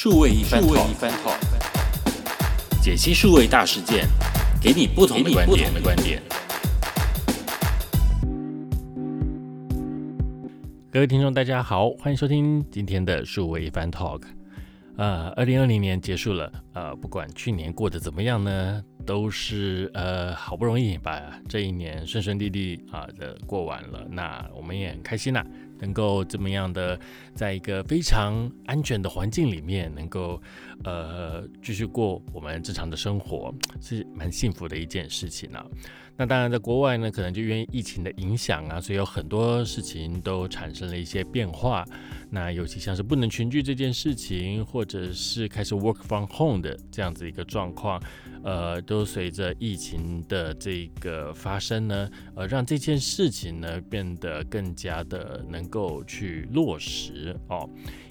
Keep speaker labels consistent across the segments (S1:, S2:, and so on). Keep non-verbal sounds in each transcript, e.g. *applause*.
S1: 数位一番 talk，解析数位大事件，给你不同的观点。各位听众，大家好，欢迎收听今天的数位一番 talk。呃，二零二零年结束了，呃，不管去年过得怎么样呢，都是呃好不容易把这一年顺顺利利啊的过完了，那我们也很开心呐。能够这么样的，在一个非常安全的环境里面，能够呃继续过我们正常的生活，是蛮幸福的一件事情啊。那当然，在国外呢，可能就因为疫情的影响啊，所以有很多事情都产生了一些变化。那尤其像是不能群聚这件事情，或者是开始 work from home 的这样子一个状况。呃，都随着疫情的这个发生呢，呃，让这件事情呢变得更加的能够去落实哦。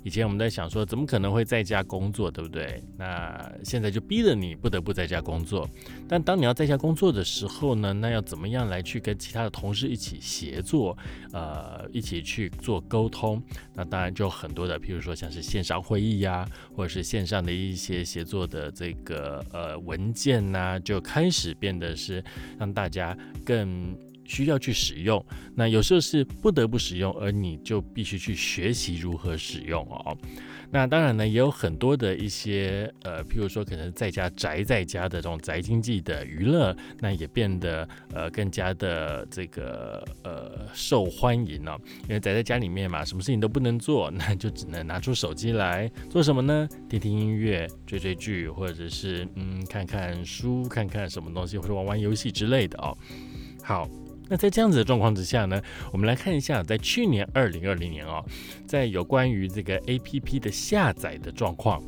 S1: 以前我们在想说，怎么可能会在家工作，对不对？那现在就逼着你不得不在家工作。但当你要在家工作的时候呢，那要怎么样来去跟其他的同事一起协作，呃，一起去做沟通？那当然就很多的，譬如说像是线上会议呀，或者是线上的一些协作的这个呃文件呐，就开始变得是让大家更。需要去使用，那有时候是不得不使用，而你就必须去学习如何使用哦。那当然呢，也有很多的一些呃，譬如说可能在家宅在家的这种宅经济的娱乐，那也变得呃更加的这个呃受欢迎了。因为宅在家里面嘛，什么事情都不能做，那就只能拿出手机来做什么呢？听听音乐、追追剧，或者是嗯看看书、看看什么东西，或者玩玩游戏之类的哦。好。那在这样子的状况之下呢，我们来看一下，在去年二零二零年哦，在有关于这个 A P P 的下载的状况，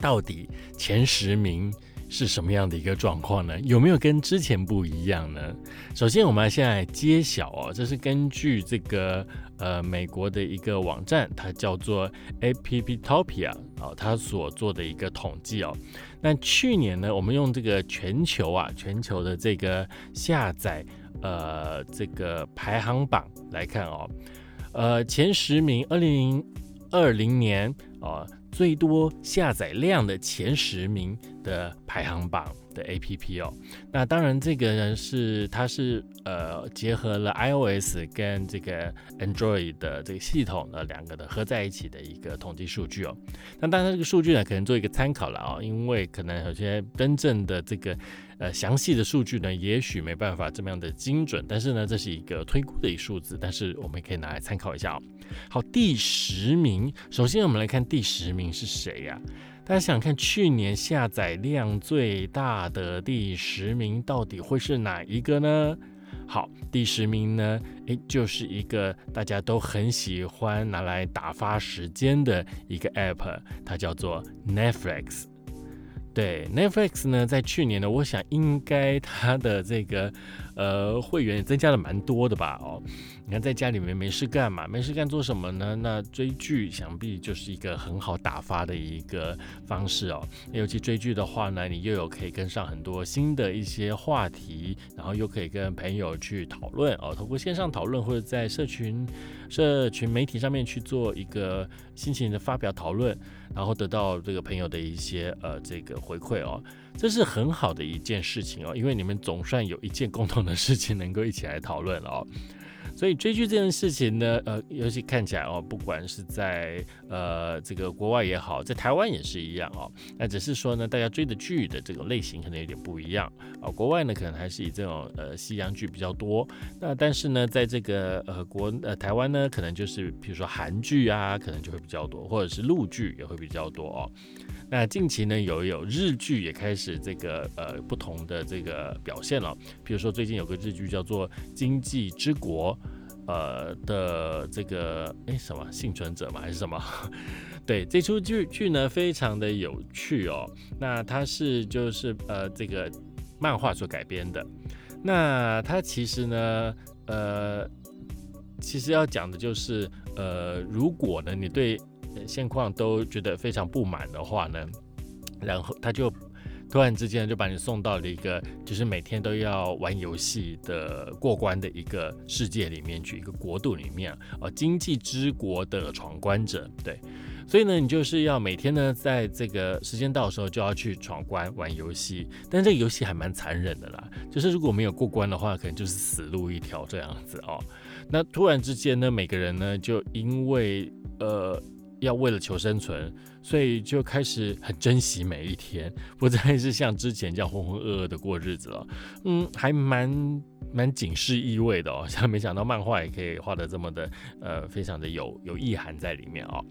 S1: 到底前十名是什么样的一个状况呢？有没有跟之前不一样呢？首先，我们现在揭晓哦，这是根据这个呃美国的一个网站，它叫做 A P P Topia 哦，它所做的一个统计哦。那去年呢，我们用这个全球啊，全球的这个下载。呃，这个排行榜来看哦，呃，前十名，二零二零年啊，最多下载量的前十名的排行榜。的 A P P 哦，那当然这个呢是它是呃结合了 I O S 跟这个 Android 的这个系统的两个的合在一起的一个统计数据哦。那当然这个数据呢可能做一个参考了啊，因为可能有些真正的这个呃详细的数据呢，也许没办法这么样的精准，但是呢这是一个推估的一数字，但是我们可以拿来参考一下哦。好，第十名，首先我们来看第十名是谁呀？大家想看去年下载量最大的第十名到底会是哪一个呢？好，第十名呢，诶，就是一个大家都很喜欢拿来打发时间的一个 app，它叫做 Netflix。对，Netflix 呢，在去年呢，我想应该它的这个。呃，会员也增加了蛮多的吧？哦，你看在家里面没事干嘛？没事干做什么呢？那追剧想必就是一个很好打发的一个方式哦。尤其追剧的话呢，你又有可以跟上很多新的一些话题，然后又可以跟朋友去讨论哦。通过线上讨论或者在社群、社群媒体上面去做一个心情的发表讨论，然后得到这个朋友的一些呃这个回馈哦。这是很好的一件事情哦，因为你们总算有一件共同的事情能够一起来讨论了哦。所以追剧这件事情呢，呃，尤其看起来哦，不管是在呃这个国外也好，在台湾也是一样哦。那只是说呢，大家追的剧的这个类型可能有点不一样啊。国外呢，可能还是以这种呃西洋剧比较多。那但是呢，在这个呃国呃台湾呢，可能就是比如说韩剧啊，可能就会比较多，或者是陆剧也会比较多哦。那近期呢，有有日剧也开始这个呃不同的这个表现了。比如说最近有个日剧叫做《经济之国》，呃的这个哎什么幸存者嘛还是什么？*laughs* 对，这出剧剧呢非常的有趣哦。那它是就是呃这个漫画所改编的。那它其实呢呃其实要讲的就是呃如果呢你对现况都觉得非常不满的话呢，然后他就突然之间就把你送到了一个就是每天都要玩游戏的过关的一个世界里面去，一个国度里面哦，经济之国的闯关者，对。所以呢，你就是要每天呢，在这个时间到的时候就要去闯关玩游戏。但这个游戏还蛮残忍的啦，就是如果没有过关的话，可能就是死路一条这样子哦。那突然之间呢，每个人呢就因为呃要为了求生存，所以就开始很珍惜每一天，*laughs* 不再是像之前这样浑浑噩噩的过日子了。嗯，还蛮蛮警示意味的哦。像没想到漫画也可以画的这么的呃，非常的有有意涵在里面哦。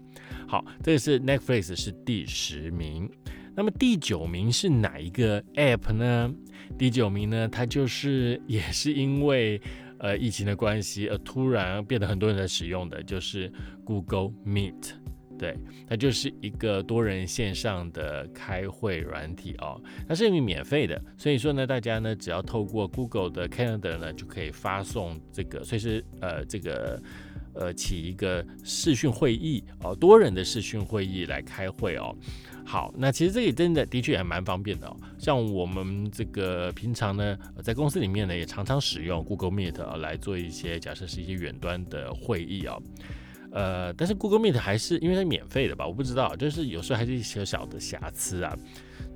S1: 好，这是 Netflix 是第十名，那么第九名是哪一个 App 呢？第九名呢，它就是也是因为。呃，疫情的关系，而突然变得很多人在使用的，就是 Google Meet，对，它就是一个多人线上的开会软体哦，它是免费的，所以说呢，大家呢只要透过 Google 的 Calendar 呢，就可以发送这个，所以是呃这个呃起一个视讯会议哦，多人的视讯会议来开会哦。好，那其实这里真的的确还蛮方便的哦。像我们这个平常呢，在公司里面呢，也常常使用 Google Meet 啊来做一些假设是一些远端的会议啊。呃，但是 Google Meet 还是因为它免费的吧？我不知道，就是有时候还是一些小的瑕疵啊，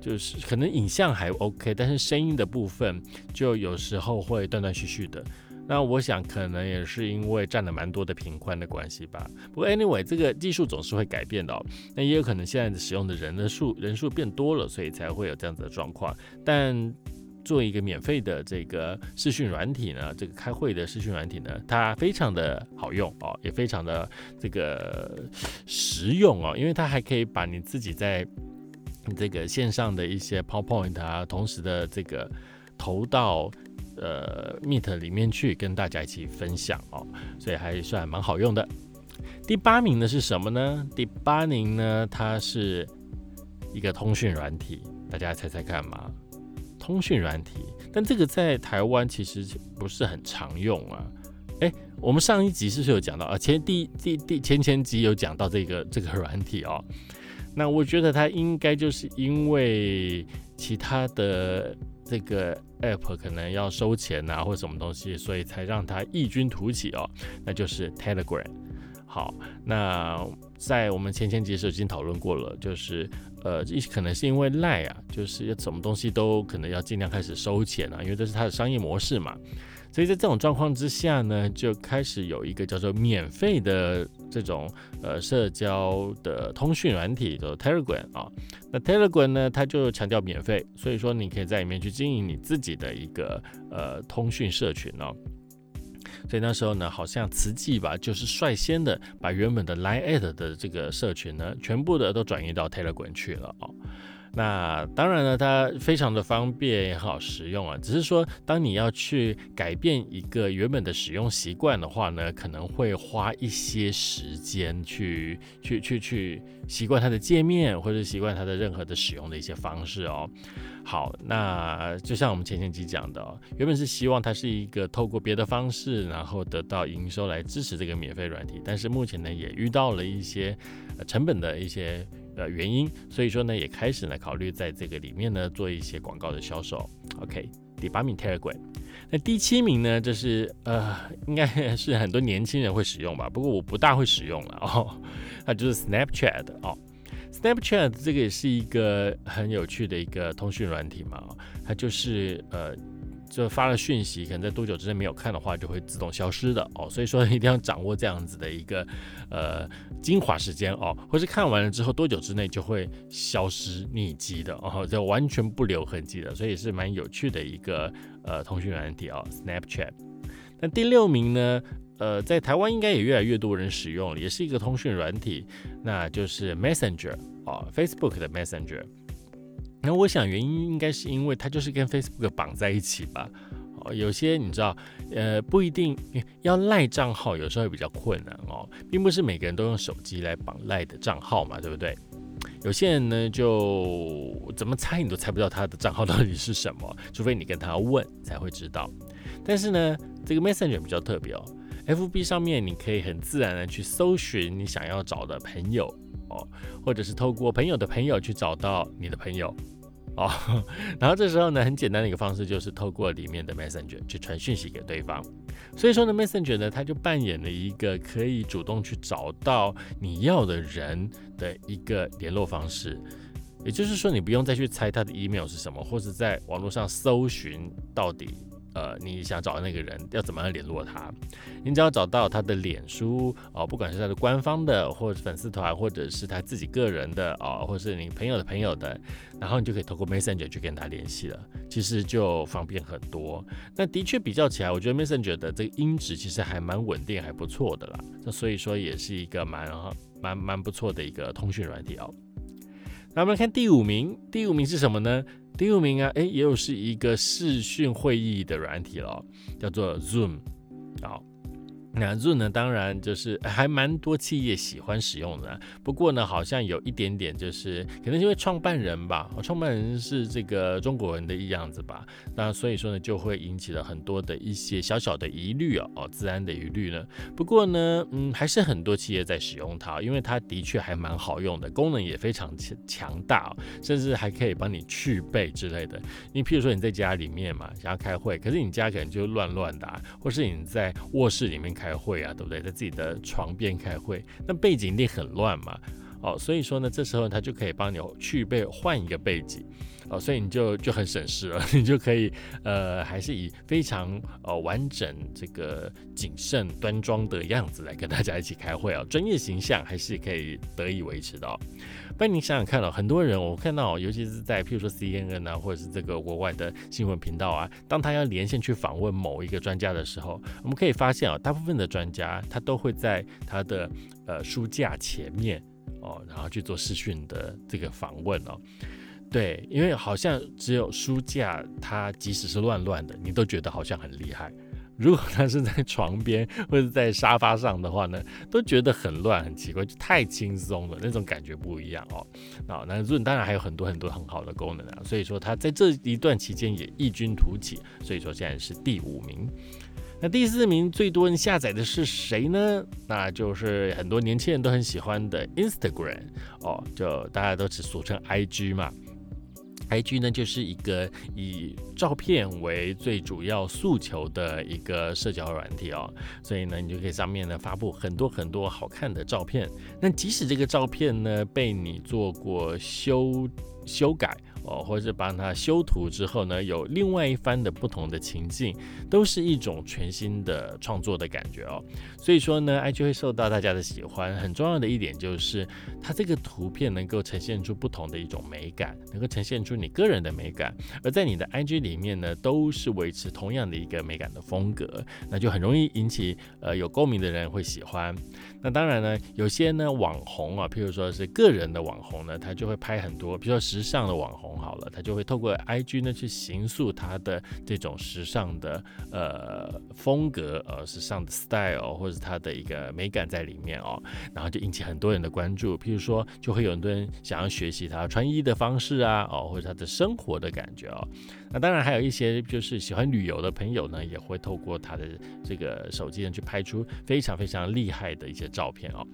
S1: 就是可能影像还 OK，但是声音的部分就有时候会断断续续的。那我想可能也是因为占了蛮多的频宽的关系吧。不过 anyway，这个技术总是会改变的哦。那也有可能现在使用的人的数人数变多了，所以才会有这样子的状况。但做一个免费的这个视讯软体呢，这个开会的视讯软体呢，它非常的好用哦，也非常的这个实用哦，因为它还可以把你自己在这个线上的一些 PowerPoint 啊，同时的这个投到。呃，Meet 里面去跟大家一起分享哦，所以还算蛮好用的。第八名呢是什么呢？第八名呢，它是一个通讯软体，大家猜猜看嘛？通讯软体，但这个在台湾其实不是很常用啊。哎，我们上一集是不是有讲到啊？前第第第前前集有讲到这个这个软体哦。那我觉得它应该就是因为其他的。这个 app 可能要收钱啊，或什么东西，所以才让它异军突起哦。那就是 Telegram。好，那在我们前前集时已经讨论过了，就是呃，一可能是因为赖啊，就是什么东西都可能要尽量开始收钱啊，因为这是它的商业模式嘛。所以在这种状况之下呢，就开始有一个叫做免费的这种呃社交的通讯软体的 Telegram 啊。那 Telegram 呢，它就强调免费，所以说你可以在里面去经营你自己的一个呃通讯社群哦。所以那时候呢，好像慈济吧，就是率先的把原本的 Line at 的这个社群呢，全部的都转移到 Telegram 去了哦。那当然了，它非常的方便也好使用啊。只是说，当你要去改变一个原本的使用习惯的话呢，可能会花一些时间去去去去习惯它的界面，或者习惯它的任何的使用的一些方式哦。好，那就像我们前前集讲的，原本是希望它是一个透过别的方式，然后得到营收来支持这个免费软体，但是目前呢，也遇到了一些成本的一些。的原因，所以说呢，也开始呢考虑在这个里面呢做一些广告的销售。OK，第八名 Telegram，那第七名呢，这是呃，应该 *laughs* 是很多年轻人会使用吧，不过我不大会使用了哦。那就是 Snapchat 哦，Snapchat 这个也是一个很有趣的一个通讯软体嘛，它就是呃。就发了讯息，可能在多久之内没有看的话，就会自动消失的哦。所以说一定要掌握这样子的一个呃精华时间哦，或是看完了之后多久之内就会消失匿迹的哦，就完全不留痕迹的，所以也是蛮有趣的一个呃通讯软体哦，Snapchat。那第六名呢，呃，在台湾应该也越来越多人使用了，也是一个通讯软体，那就是 Messenger 哦，Facebook 的 Messenger。那我想原因应该是因为它就是跟 Facebook 绑在一起吧。哦，有些你知道，呃，不一定要赖账号，有时候会比较困难哦，并不是每个人都用手机来绑赖的账号嘛，对不对？有些人呢，就怎么猜你都猜不到他的账号到底是什么，除非你跟他问才会知道。但是呢，这个 Messenger 比较特别哦，FB 上面你可以很自然的去搜寻你想要找的朋友或者是透过朋友的朋友去找到你的朋友。哦。*laughs* 然后这时候呢，很简单的一个方式就是透过里面的 Messenger 去传讯息给对方。所以说呢，Messenger 呢，它就扮演了一个可以主动去找到你要的人的一个联络方式。也就是说，你不用再去猜他的 email 是什么，或者在网络上搜寻到底。呃，你想找的那个人要怎么样联络他？你只要找到他的脸书哦，不管是他的官方的，或者粉丝团，或者是他自己个人的哦，或是你朋友的朋友的，然后你就可以透过 Messenger 去跟他联系了。其实就方便很多。那的确比较起来，我觉得 Messenger 的这个音质其实还蛮稳定，还不错的啦。那所以说也是一个蛮蛮蛮不错的一个通讯软体哦。那我们来看第五名，第五名是什么呢？第五名啊，哎，又是一个视讯会议的软体了，叫做 Zoom，好。那 Zoom 呢，当然就是还蛮多企业喜欢使用的。不过呢，好像有一点点，就是可能因为创办人吧，创办人是这个中国人的样子吧。那所以说呢，就会引起了很多的一些小小的疑虑哦，哦，自然的疑虑呢。不过呢，嗯，还是很多企业在使用它，因为它的确还蛮好用的，功能也非常强强大，甚至还可以帮你去背之类的。你譬如说你在家里面嘛，想要开会，可是你家可能就乱乱的，或是你在卧室里面开。开会啊，对不对？在自己的床边开会，那背景一定很乱嘛。哦，所以说呢，这时候他就可以帮你去背换一个背景。哦，所以你就就很省事了，*laughs* 你就可以呃，还是以非常呃完整、这个谨慎、端庄的样子来跟大家一起开会啊，专业形象还是可以得以维持的。不然你想想看哦，很多人我看到，尤其是在譬如说 CNN 啊，或者是这个国外的新闻频道啊，当他要连线去访问某一个专家的时候，我们可以发现啊，大部分的专家他都会在他的呃书架前面哦，然后去做视讯的这个访问哦。对，因为好像只有书架，它即使是乱乱的，你都觉得好像很厉害。如果它是在床边或者在沙发上的话呢，都觉得很乱、很奇怪，就太轻松了，那种感觉不一样哦。啊，那 Zoom 当然还有很多很多很好的功能啊，所以说它在这一段期间也异军突起，所以说现在是第五名。那第四名最多人下载的是谁呢？那就是很多年轻人都很喜欢的 Instagram 哦，就大家都只俗称 IG 嘛。IG 呢，就是一个以照片为最主要诉求的一个社交软体哦，所以呢，你就可以上面呢发布很多很多好看的照片。那即使这个照片呢被你做过修修改。哦，或者是帮他修图之后呢，有另外一番的不同的情境，都是一种全新的创作的感觉哦。所以说呢，IG 会受到大家的喜欢，很重要的一点就是它这个图片能够呈现出不同的一种美感，能够呈现出你个人的美感。而在你的 IG 里面呢，都是维持同样的一个美感的风格，那就很容易引起呃有共鸣的人会喜欢。那当然呢，有些呢网红啊，譬如说是个人的网红呢，他就会拍很多，比如说时尚的网红。好了，他就会透过 IG 呢去形塑他的这种时尚的呃风格，呃时尚的 style，或者是他的一个美感在里面哦，然后就引起很多人的关注。譬如说，就会有很多人想要学习他穿衣的方式啊，哦或者他的生活的感觉哦。那当然还有一些就是喜欢旅游的朋友呢，也会透过他的这个手机呢去拍出非常非常厉害的一些照片哦。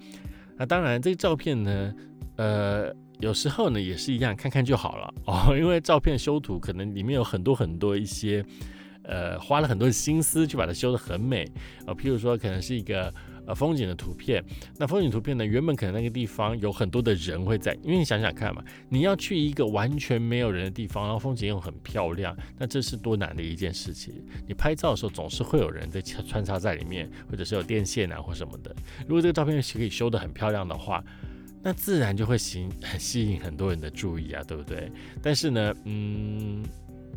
S1: 那当然这个照片呢，呃。有时候呢也是一样，看看就好了哦，因为照片修图可能里面有很多很多一些，呃，花了很多的心思去把它修得很美啊。譬如说，可能是一个呃风景的图片，那风景图片呢，原本可能那个地方有很多的人会在，因为你想想看嘛，你要去一个完全没有人的地方，然后风景又很漂亮，那这是多难的一件事情。你拍照的时候总是会有人在穿插在里面，或者是有电线啊或什么的。如果这个照片可以修得很漂亮的话，那自然就会吸吸引很多人的注意啊，对不对？但是呢，嗯，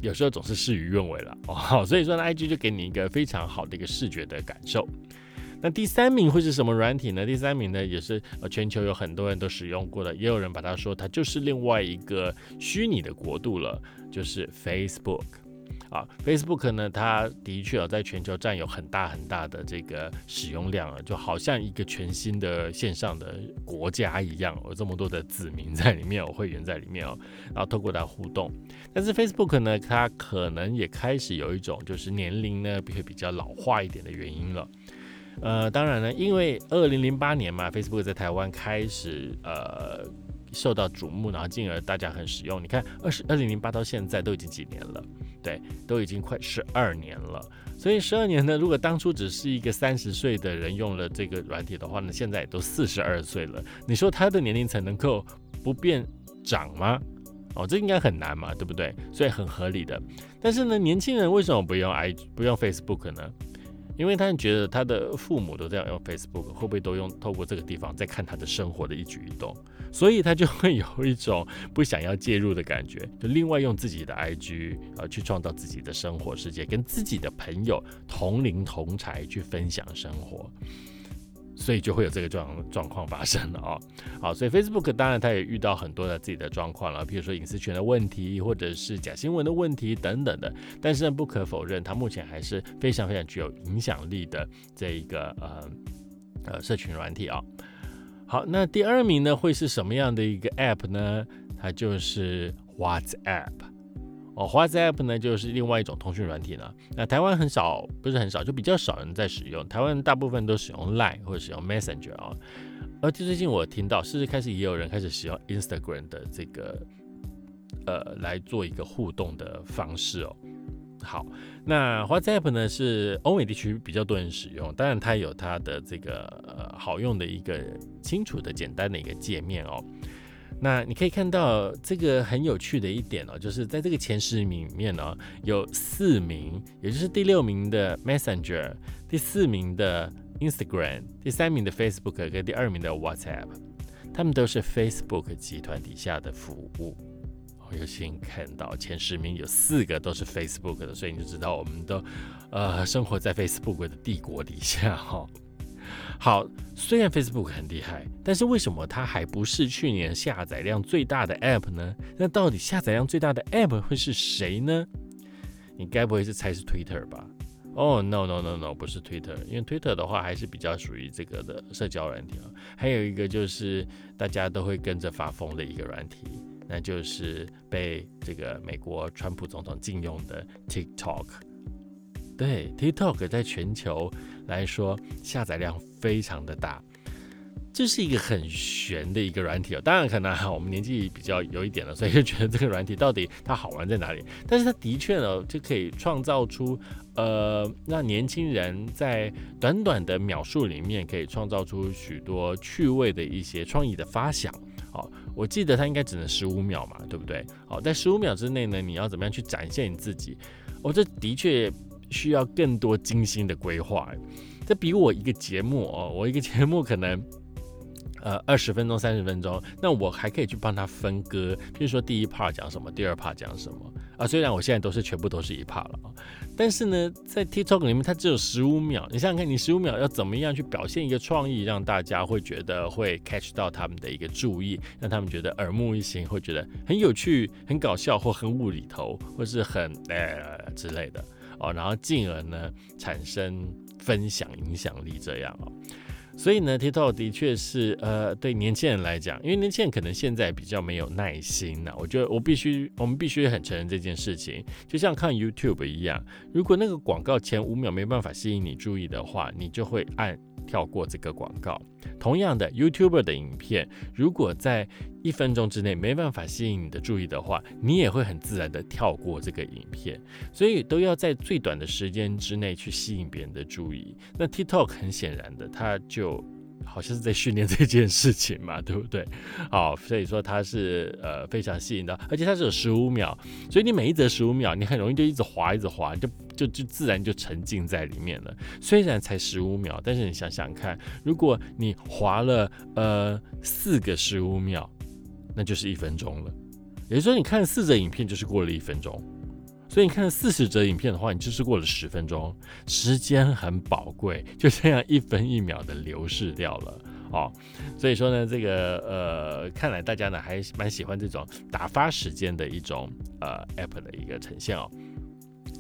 S1: 有时候总是事与愿违了 *laughs* 哦。所以说呢，IG 就给你一个非常好的一个视觉的感受。那第三名会是什么软体呢？第三名呢，也是呃全球有很多人都使用过的，也有人把它说它就是另外一个虚拟的国度了，就是 Facebook。啊，Facebook 呢，它的确啊，在全球占有很大很大的这个使用量啊，就好像一个全新的线上的国家一样，有这么多的子民在里面，有会员在里面哦，然后透过它互动。但是 Facebook 呢，它可能也开始有一种就是年龄呢会比较老化一点的原因了。呃，当然呢，因为二零零八年嘛，Facebook 在台湾开始呃。受到瞩目，然后进而大家很使用。你看，二十二零零八到现在都已经几年了，对，都已经快十二年了。所以十二年呢，如果当初只是一个三十岁的人用了这个软体的话呢，现在也都四十二岁了。你说他的年龄层能够不变长吗？哦，这应该很难嘛，对不对？所以很合理的。但是呢，年轻人为什么不用 i 不用 Facebook 呢？因为他们觉得他的父母都这样用 Facebook，会不会都用透过这个地方在看他的生活的一举一动？所以他就会有一种不想要介入的感觉，*laughs* 就另外用自己的 IG 啊去创造自己的生活世界，跟自己的朋友同龄同才去分享生活。所以就会有这个状状况发生了哦。好，所以 Facebook 当然它也遇到很多的自己的状况了，比如说隐私权的问题，或者是假新闻的问题等等的。但是呢，不可否认，它目前还是非常非常具有影响力的这一个呃呃社群软体啊。好，那第二名呢会是什么样的一个 App 呢？它就是 WhatsApp。哦，WhatsApp 呢，就是另外一种通讯软体呢。那台湾很少，不是很少，就比较少人在使用。台湾大部分都使用 Line 或者使用 Messenger 啊。而且最近我听到，甚至开始也有人开始使用 Instagram 的这个，呃，来做一个互动的方式哦。好，那 WhatsApp 呢是欧美地区比较多人使用，当然它有它的这个呃好用的一个清楚的简单的一个界面哦。那你可以看到这个很有趣的一点哦，就是在这个前十名里面呢，有四名，也就是第六名的 Messenger，第四名的 Instagram，第三名的 Facebook 跟第二名的 WhatsApp，他们都是 Facebook 集团底下的服务。有幸看到前十名有四个都是 Facebook 的，所以你就知道我们都呃生活在 Facebook 的帝国底下哈。好，虽然 Facebook 很厉害，但是为什么它还不是去年下载量最大的 App 呢？那到底下载量最大的 App 会是谁呢？你该不会是猜是 Twitter 吧？哦，No No No No，不是 Twitter，因为 Twitter 的话还是比较属于这个的社交软体啊。还有一个就是大家都会跟着发疯的一个软体，那就是被这个美国川普总统禁用的 TikTok。对，TikTok 在全球。来说下载量非常的大，这是一个很玄的一个软体哦。当然可能我们年纪比较有一点了，所以就觉得这个软体到底它好玩在哪里？但是它的确呢，就可以创造出呃让年轻人在短短的秒数里面可以创造出许多趣味的一些创意的发想。好，我记得它应该只能十五秒嘛，对不对？好，在十五秒之内呢，你要怎么样去展现你自己？哦，这的确。需要更多精心的规划，这比我一个节目哦，我一个节目可能呃二十分钟、三十分钟，那我还可以去帮他分割，比如说第一 part 讲什么，第二 part 讲什么啊。虽然我现在都是全部都是一 part 了，但是呢，在 TikTok 里面它只有十五秒，你想想看，你十五秒要怎么样去表现一个创意，让大家会觉得会 catch 到他们的一个注意，让他们觉得耳目一新，会觉得很有趣、很搞笑或很无厘头，或是很呃之类的。哦，然后进而呢产生分享影响力这样哦，所以呢，TikTok 的确是呃对年轻人来讲，因为年轻人可能现在比较没有耐心呐，我觉得我必须我们必须很承认这件事情，就像看 YouTube 一样，如果那个广告前五秒没办法吸引你注意的话，你就会按。跳过这个广告。同样的，YouTuber 的影片，如果在一分钟之内没办法吸引你的注意的话，你也会很自然的跳过这个影片。所以都要在最短的时间之内去吸引别人的注意。那 TikTok 很显然的，它就。好像是在训练这件事情嘛，对不对？好，所以说它是呃非常吸引的，而且它只有十五秒，所以你每一则十五秒，你很容易就一直滑，一直滑，就就就自然就沉浸在里面了。虽然才十五秒，但是你想想看，如果你滑了呃四个十五秒，那就是一分钟了。也就是说，你看四则影片就是过了一分钟。所以你看四十则影片的话，你就是过了十分钟，时间很宝贵，*laughs* 就这样一分一秒的流逝掉了哦。所以说呢，这个呃，看来大家呢还蛮喜欢这种打发时间的一种呃 app 的一个呈现哦。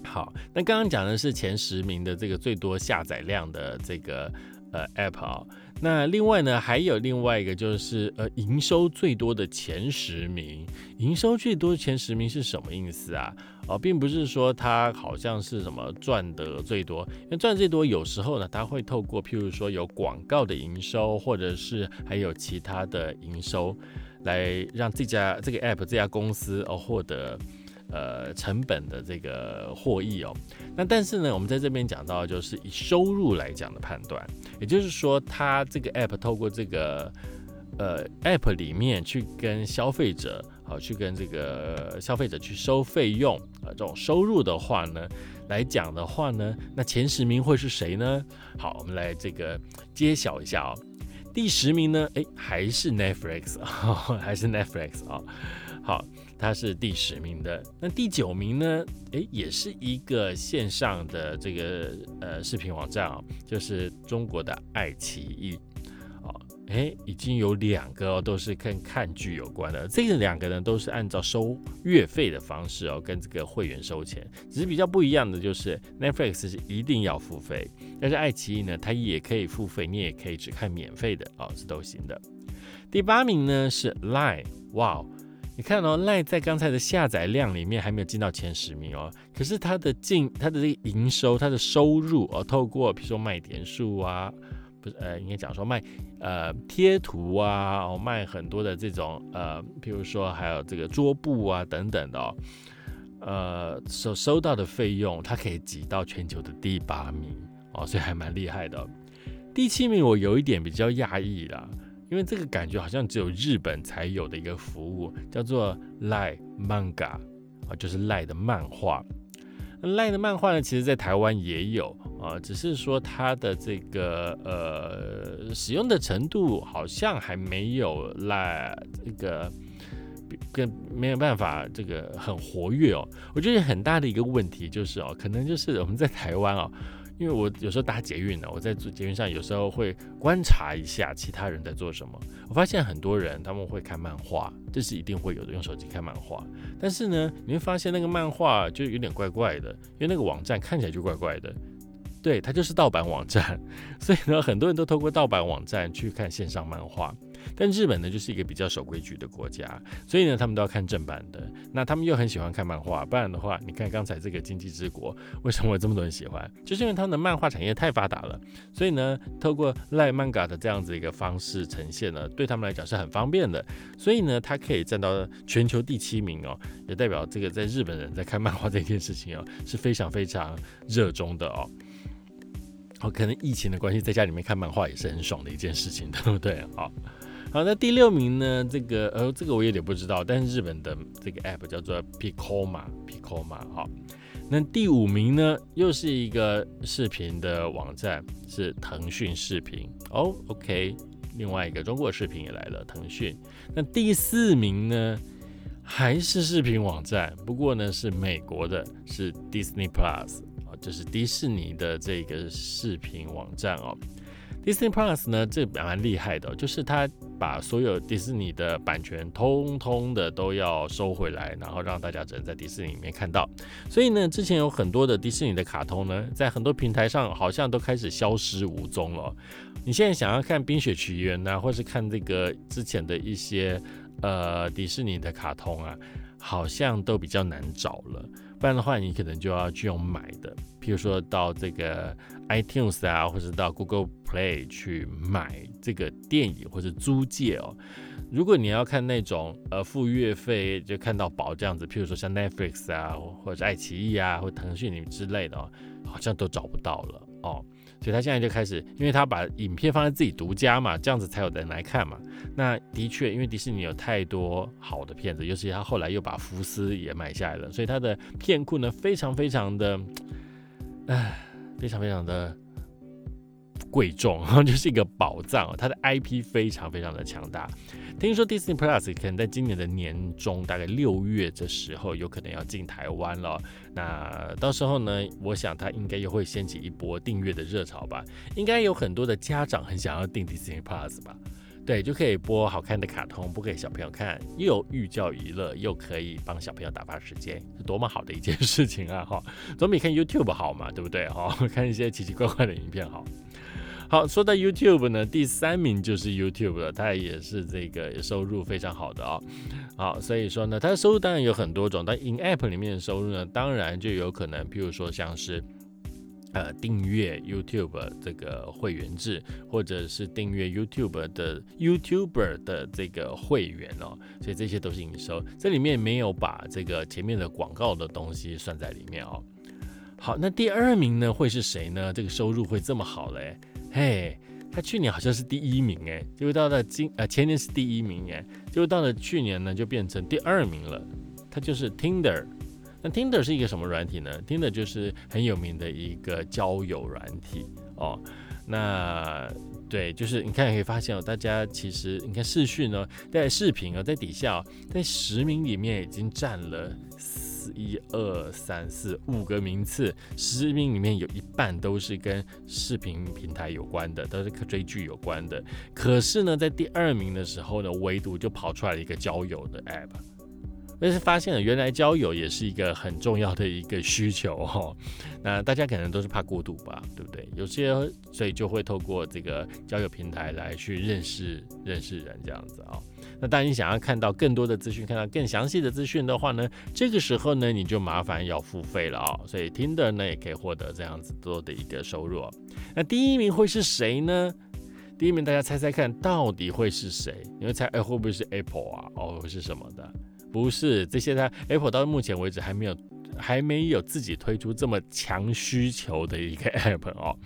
S1: 好，那刚刚讲的是前十名的这个最多下载量的这个呃 app 啊。那另外呢，还有另外一个就是呃，营收最多的前十名，营收最多的前十名是什么意思啊？哦，并不是说它好像是什么赚的最多，因为赚最多有时候呢，它会透过譬如说有广告的营收，或者是还有其他的营收，来让这家这个 app 这家公司哦获得。呃，成本的这个获益哦，那但是呢，我们在这边讲到就是以收入来讲的判断，也就是说，它这个 app 透过这个呃 app 里面去跟消费者，好去跟这个消费者去收费用啊，这种收入的话呢，来讲的话呢，那前十名会是谁呢？好，我们来这个揭晓一下哦，第十名呢，哎，还是 Netflix，还是 Netflix 啊，好。它是第十名的，那第九名呢？诶，也是一个线上的这个呃视频网站啊，就是中国的爱奇艺哦，诶，已经有两个哦都是跟看剧有关的，这个两个呢都是按照收月费的方式哦，跟这个会员收钱，只是比较不一样的就是 Netflix 是一定要付费，但是爱奇艺呢，它也可以付费，你也可以只看免费的哦，是都行的。第八名呢是 Line，哇。你看哦，赖在刚才的下载量里面还没有进到前十名哦，可是它的进它的这个营收，它的收入哦，透过比如说卖点数啊，不是呃，应该讲说卖呃贴图啊，哦卖很多的这种呃，比如说还有这个桌布啊等等的哦，呃所收到的费用，它可以挤到全球的第八名哦，所以还蛮厉害的。第七名我有一点比较讶异啦。因为这个感觉好像只有日本才有的一个服务，叫做赖 manga 啊，就是赖的漫画。赖的漫画呢，其实在台湾也有啊，只是说它的这个呃使用的程度好像还没有赖这个跟没有办法这个很活跃哦。我觉得很大的一个问题就是哦，可能就是我们在台湾哦。因为我有时候搭捷运呢，我在捷运上有时候会观察一下其他人在做什么。我发现很多人他们会看漫画，这是一定会有的，用手机看漫画。但是呢，你会发现那个漫画就有点怪怪的，因为那个网站看起来就怪怪的。对，它就是盗版网站，*laughs* 所以呢，很多人都透过盗版网站去看线上漫画。但日本呢，就是一个比较守规矩的国家，所以呢，他们都要看正版的。那他们又很喜欢看漫画，不然的话，你看刚才这个经济之国，为什么有这么多人喜欢？就是因为他的漫画产业太发达了。所以呢，透过赖漫画的这样子一个方式呈现呢，对他们来讲是很方便的。所以呢，它可以占到全球第七名哦，也代表这个在日本人在看漫画这件事情哦，是非常非常热衷的哦。哦，可能疫情的关系，在家里面看漫画也是很爽的一件事情，对不对？好。好，那第六名呢？这个呃，这个我有点不知道，但是日本的这个 app 叫做 Picoma，Picoma。好，那第五名呢，又是一个视频的网站，是腾讯视频。哦，OK，另外一个中国视频也来了，腾讯。那第四名呢，还是视频网站，不过呢是美国的，是 Disney Plus，啊，就是迪士尼的这个视频网站哦。Disney Plus 呢，这蛮厉害的，就是它把所有迪士尼的版权通通的都要收回来，然后让大家只能在迪士尼里面看到。所以呢，之前有很多的迪士尼的卡通呢，在很多平台上好像都开始消失无踪了。你现在想要看《冰雪奇缘》呐，或是看这个之前的一些呃迪士尼的卡通啊，好像都比较难找了。不然的话，你可能就要去用买的，譬如说到这个 iTunes 啊，或者到 Google Play 去买这个电影或者租借哦。如果你要看那种呃付月费就看到宝这样子，譬如说像 Netflix 啊，或者爱奇艺啊，或腾讯里之类的哦，好像都找不到了哦。所以他现在就开始，因为他把影片放在自己独家嘛，这样子才有人来看嘛。那的确，因为迪士尼有太多好的片子，尤其他后来又把福斯也买下来了，所以他的片库呢非常非常的，唉，非常非常的。贵重，*laughs* 就是一个宝藏它的 IP 非常非常的强大。听说 Disney Plus 可能在今年的年中，大概六月这时候有可能要进台湾了。那到时候呢，我想它应该又会掀起一波订阅的热潮吧。应该有很多的家长很想要订 Disney Plus 吧？对，就可以播好看的卡通，播给小朋友看，又有寓教于乐，又可以帮小朋友打发时间，是多么好的一件事情啊！哈，总比看 YouTube 好嘛，对不对？哈，看一些奇奇怪怪的影片好。好，说到 YouTube 呢，第三名就是 YouTube 了，它也是这个收入非常好的哦。好，所以说呢，它的收入当然有很多种，但 In App 里面的收入呢，当然就有可能，譬如说像是呃订阅 YouTube 这个会员制，或者是订阅 YouTube 的 YouTuber 的这个会员哦，所以这些都是营收，这里面没有把这个前面的广告的东西算在里面哦。好，那第二名呢会是谁呢？这个收入会这么好嘞？嘿，他去年好像是第一名哎，结果到了今呃前年是第一名哎，结果到了去年呢就变成第二名了。他就是 Tinder，那 Tinder 是一个什么软体呢？Tinder 就是很有名的一个交友软体哦。那对，就是你看可以发现哦，大家其实你看视讯哦，在视频哦，在底下在十名里面已经占了。一二三四五个名次，十名里面有一半都是跟视频平台有关的，都是追剧有关的。可是呢，在第二名的时候呢，唯独就跑出来了一个交友的 app，但是发现了原来交友也是一个很重要的一个需求哈。那大家可能都是怕孤独吧，对不对？有些所以就会透过这个交友平台来去认识认识人这样子啊。那当你想要看到更多的资讯，看到更详细的资讯的话呢，这个时候呢，你就麻烦要付费了啊。所以听的呢也可以获得这样子多的一个收入。那第一名会是谁呢？第一名大家猜猜看到底会是谁？你会猜哎会不会是 Apple 啊？哦是什么的？不是，这些它 Apple 到目前为止还没有还没有自己推出这么强需求的一个 *laughs* App 哦。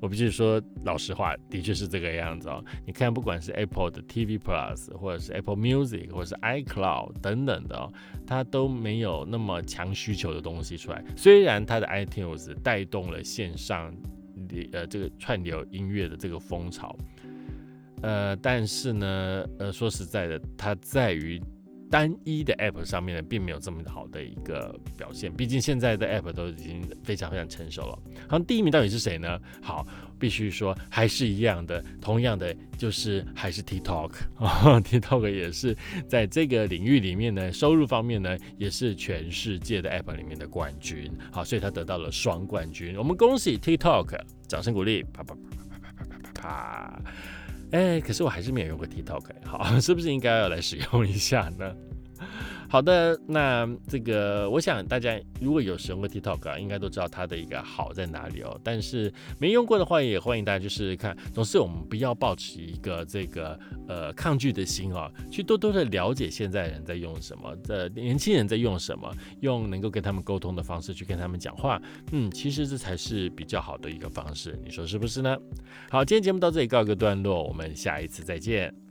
S1: 我必须说老实话，的确是这个样子哦。你看，不管是 Apple 的 TV Plus，或者是 Apple Music，或者是 iCloud 等等的哦，它都没有那么强需求的东西出来。虽然它的 iTunes 带动了线上呃这个串流音乐的这个风潮，呃，但是呢，呃，说实在的，它在于。单一的 App 上面呢，并没有这么好的一个表现。毕竟现在的 App 都已经非常非常成熟了。好，第一名到底是谁呢？好，必须说还是一样的，同样的就是还是 TikTok 啊，TikTok 也是在这个领域里面呢，收入方面呢，也是全世界的 App 里面的冠军。好，所以他得到了双冠军。我们恭喜 TikTok，掌声鼓励！啪啪啪啪啪啪啪啪啪。哎，可是我还是没有用过 TikTok，好，*laughs* 是不是应该要来使用一下呢？*laughs* 好的，那这个我想大家如果有使用过 TikTok 啊，应该都知道它的一个好在哪里哦。但是没用过的话，也欢迎大家去试试看。总是我们不要抱持一个这个呃抗拒的心啊，去多多的了解现在人在用什么，的年轻人在用什么，用能够跟他们沟通的方式去跟他们讲话。嗯，其实这才是比较好的一个方式，你说是不是呢？好，今天节目到这里告一个段落，我们下一次再见。